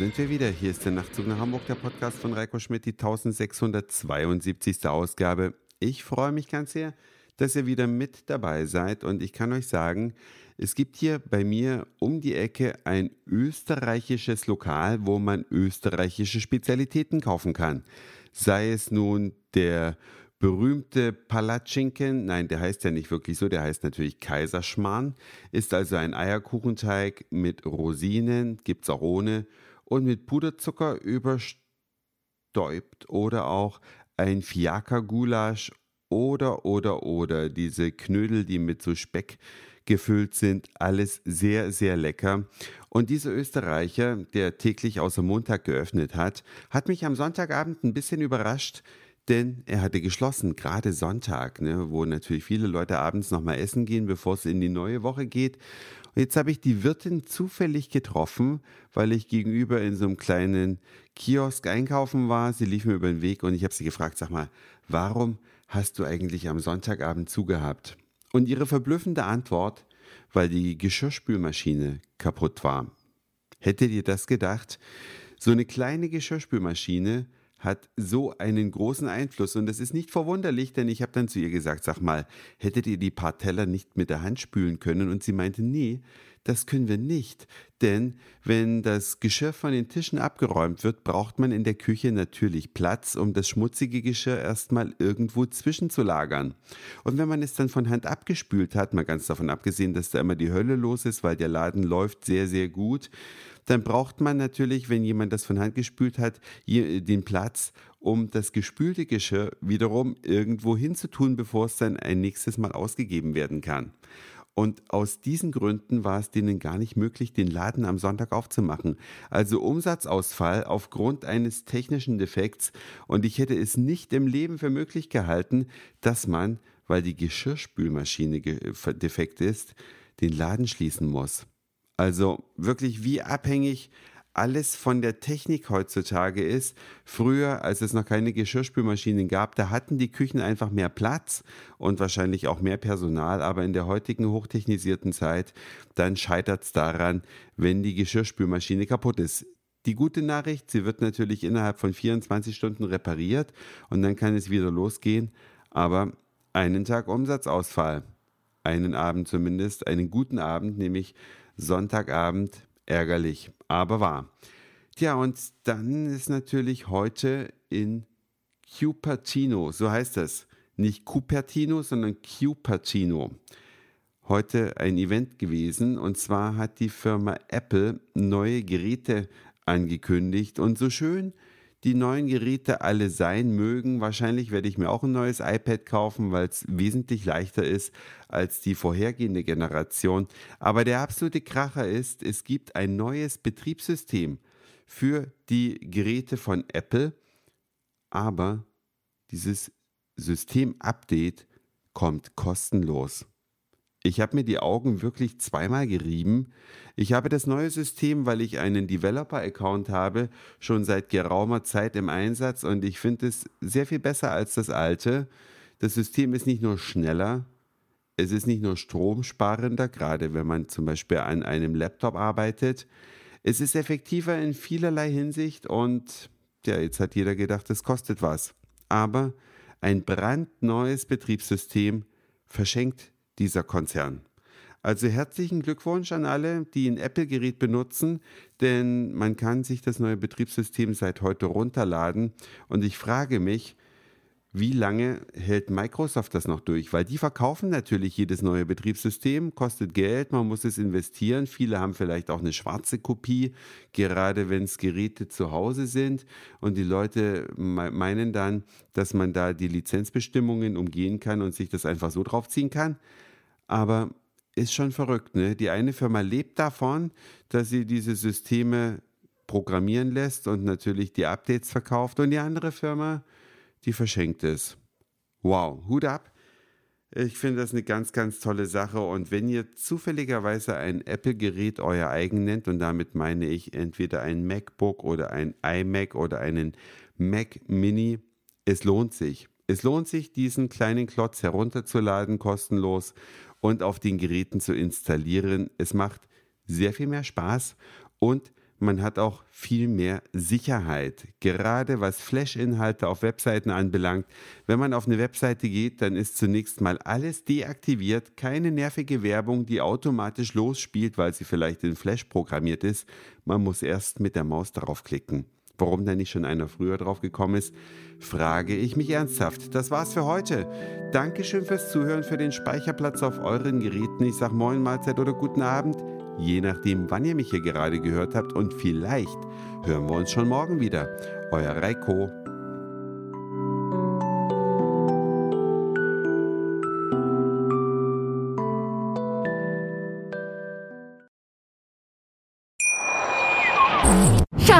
sind wir wieder. Hier ist der Nachtzug nach Hamburg, der Podcast von Reiko Schmidt, die 1672. Ausgabe. Ich freue mich ganz sehr, dass ihr wieder mit dabei seid und ich kann euch sagen, es gibt hier bei mir um die Ecke ein österreichisches Lokal, wo man österreichische Spezialitäten kaufen kann. Sei es nun der berühmte Palatschinken, nein, der heißt ja nicht wirklich so, der heißt natürlich Kaiserschmarrn, ist also ein Eierkuchenteig mit Rosinen, gibt es auch ohne, und mit Puderzucker überstäubt oder auch ein Fiaker-Gulasch oder, oder, oder diese Knödel, die mit so Speck gefüllt sind. Alles sehr, sehr lecker. Und dieser Österreicher, der täglich außer Montag geöffnet hat, hat mich am Sonntagabend ein bisschen überrascht, denn er hatte geschlossen, gerade Sonntag, ne, wo natürlich viele Leute abends nochmal essen gehen, bevor es in die neue Woche geht. Und jetzt habe ich die Wirtin zufällig getroffen, weil ich gegenüber in so einem kleinen Kiosk einkaufen war. Sie lief mir über den Weg und ich habe sie gefragt, sag mal, warum hast du eigentlich am Sonntagabend zugehabt? Und ihre verblüffende Antwort, weil die Geschirrspülmaschine kaputt war. Hättet ihr das gedacht? So eine kleine Geschirrspülmaschine hat so einen großen Einfluss. Und das ist nicht verwunderlich, denn ich habe dann zu ihr gesagt, sag mal, hättet ihr die paar Teller nicht mit der Hand spülen können? Und sie meinte, nee, das können wir nicht, denn wenn das Geschirr von den Tischen abgeräumt wird, braucht man in der Küche natürlich Platz, um das schmutzige Geschirr erstmal irgendwo zwischenzulagern. Und wenn man es dann von Hand abgespült hat, mal ganz davon abgesehen, dass da immer die Hölle los ist, weil der Laden läuft sehr, sehr gut, dann braucht man natürlich, wenn jemand das von Hand gespült hat, den Platz, um das gespülte Geschirr wiederum irgendwo hinzutun, bevor es dann ein nächstes Mal ausgegeben werden kann. Und aus diesen Gründen war es denen gar nicht möglich, den Laden am Sonntag aufzumachen. Also Umsatzausfall aufgrund eines technischen Defekts. Und ich hätte es nicht im Leben für möglich gehalten, dass man, weil die Geschirrspülmaschine defekt ist, den Laden schließen muss. Also wirklich wie abhängig alles von der Technik heutzutage ist. Früher, als es noch keine Geschirrspülmaschinen gab, da hatten die Küchen einfach mehr Platz und wahrscheinlich auch mehr Personal. Aber in der heutigen hochtechnisierten Zeit, dann scheitert es daran, wenn die Geschirrspülmaschine kaputt ist. Die gute Nachricht, sie wird natürlich innerhalb von 24 Stunden repariert und dann kann es wieder losgehen. Aber einen Tag Umsatzausfall, einen Abend zumindest, einen guten Abend, nämlich Sonntagabend ärgerlich, aber wahr. Tja, und dann ist natürlich heute in Cupertino, so heißt das. Nicht Cupertino, sondern Cupertino. Heute ein Event gewesen und zwar hat die Firma Apple neue Geräte angekündigt und so schön die neuen Geräte alle sein mögen. Wahrscheinlich werde ich mir auch ein neues iPad kaufen, weil es wesentlich leichter ist als die vorhergehende Generation. Aber der absolute Kracher ist, es gibt ein neues Betriebssystem für die Geräte von Apple, aber dieses System-Update kommt kostenlos. Ich habe mir die Augen wirklich zweimal gerieben. Ich habe das neue System, weil ich einen Developer-Account habe, schon seit geraumer Zeit im Einsatz und ich finde es sehr viel besser als das alte. Das System ist nicht nur schneller, es ist nicht nur stromsparender, gerade wenn man zum Beispiel an einem Laptop arbeitet. Es ist effektiver in vielerlei Hinsicht und ja, jetzt hat jeder gedacht, es kostet was. Aber ein brandneues Betriebssystem verschenkt dieser Konzern. Also herzlichen Glückwunsch an alle, die ein Apple-Gerät benutzen, denn man kann sich das neue Betriebssystem seit heute runterladen. Und ich frage mich, wie lange hält Microsoft das noch durch? Weil die verkaufen natürlich jedes neue Betriebssystem, kostet Geld, man muss es investieren. Viele haben vielleicht auch eine schwarze Kopie, gerade wenn es Geräte zu Hause sind. Und die Leute meinen dann, dass man da die Lizenzbestimmungen umgehen kann und sich das einfach so draufziehen kann. Aber ist schon verrückt, ne? Die eine Firma lebt davon, dass sie diese Systeme programmieren lässt und natürlich die Updates verkauft und die andere Firma, die verschenkt es. Wow, Hut ab. Ich finde das eine ganz, ganz tolle Sache. Und wenn ihr zufälligerweise ein Apple-Gerät euer eigen nennt, und damit meine ich entweder ein MacBook oder ein iMac oder einen Mac Mini, es lohnt sich. Es lohnt sich, diesen kleinen Klotz herunterzuladen, kostenlos und auf den Geräten zu installieren. Es macht sehr viel mehr Spaß und man hat auch viel mehr Sicherheit. Gerade was Flash-Inhalte auf Webseiten anbelangt. Wenn man auf eine Webseite geht, dann ist zunächst mal alles deaktiviert. Keine nervige Werbung, die automatisch losspielt, weil sie vielleicht in Flash programmiert ist. Man muss erst mit der Maus darauf klicken. Warum da nicht schon einer früher drauf gekommen ist, frage ich mich ernsthaft. Das war's für heute. Dankeschön fürs Zuhören, für den Speicherplatz auf euren Geräten. Ich sag Moin, Mahlzeit oder guten Abend, je nachdem, wann ihr mich hier gerade gehört habt. Und vielleicht hören wir uns schon morgen wieder. Euer Reiko.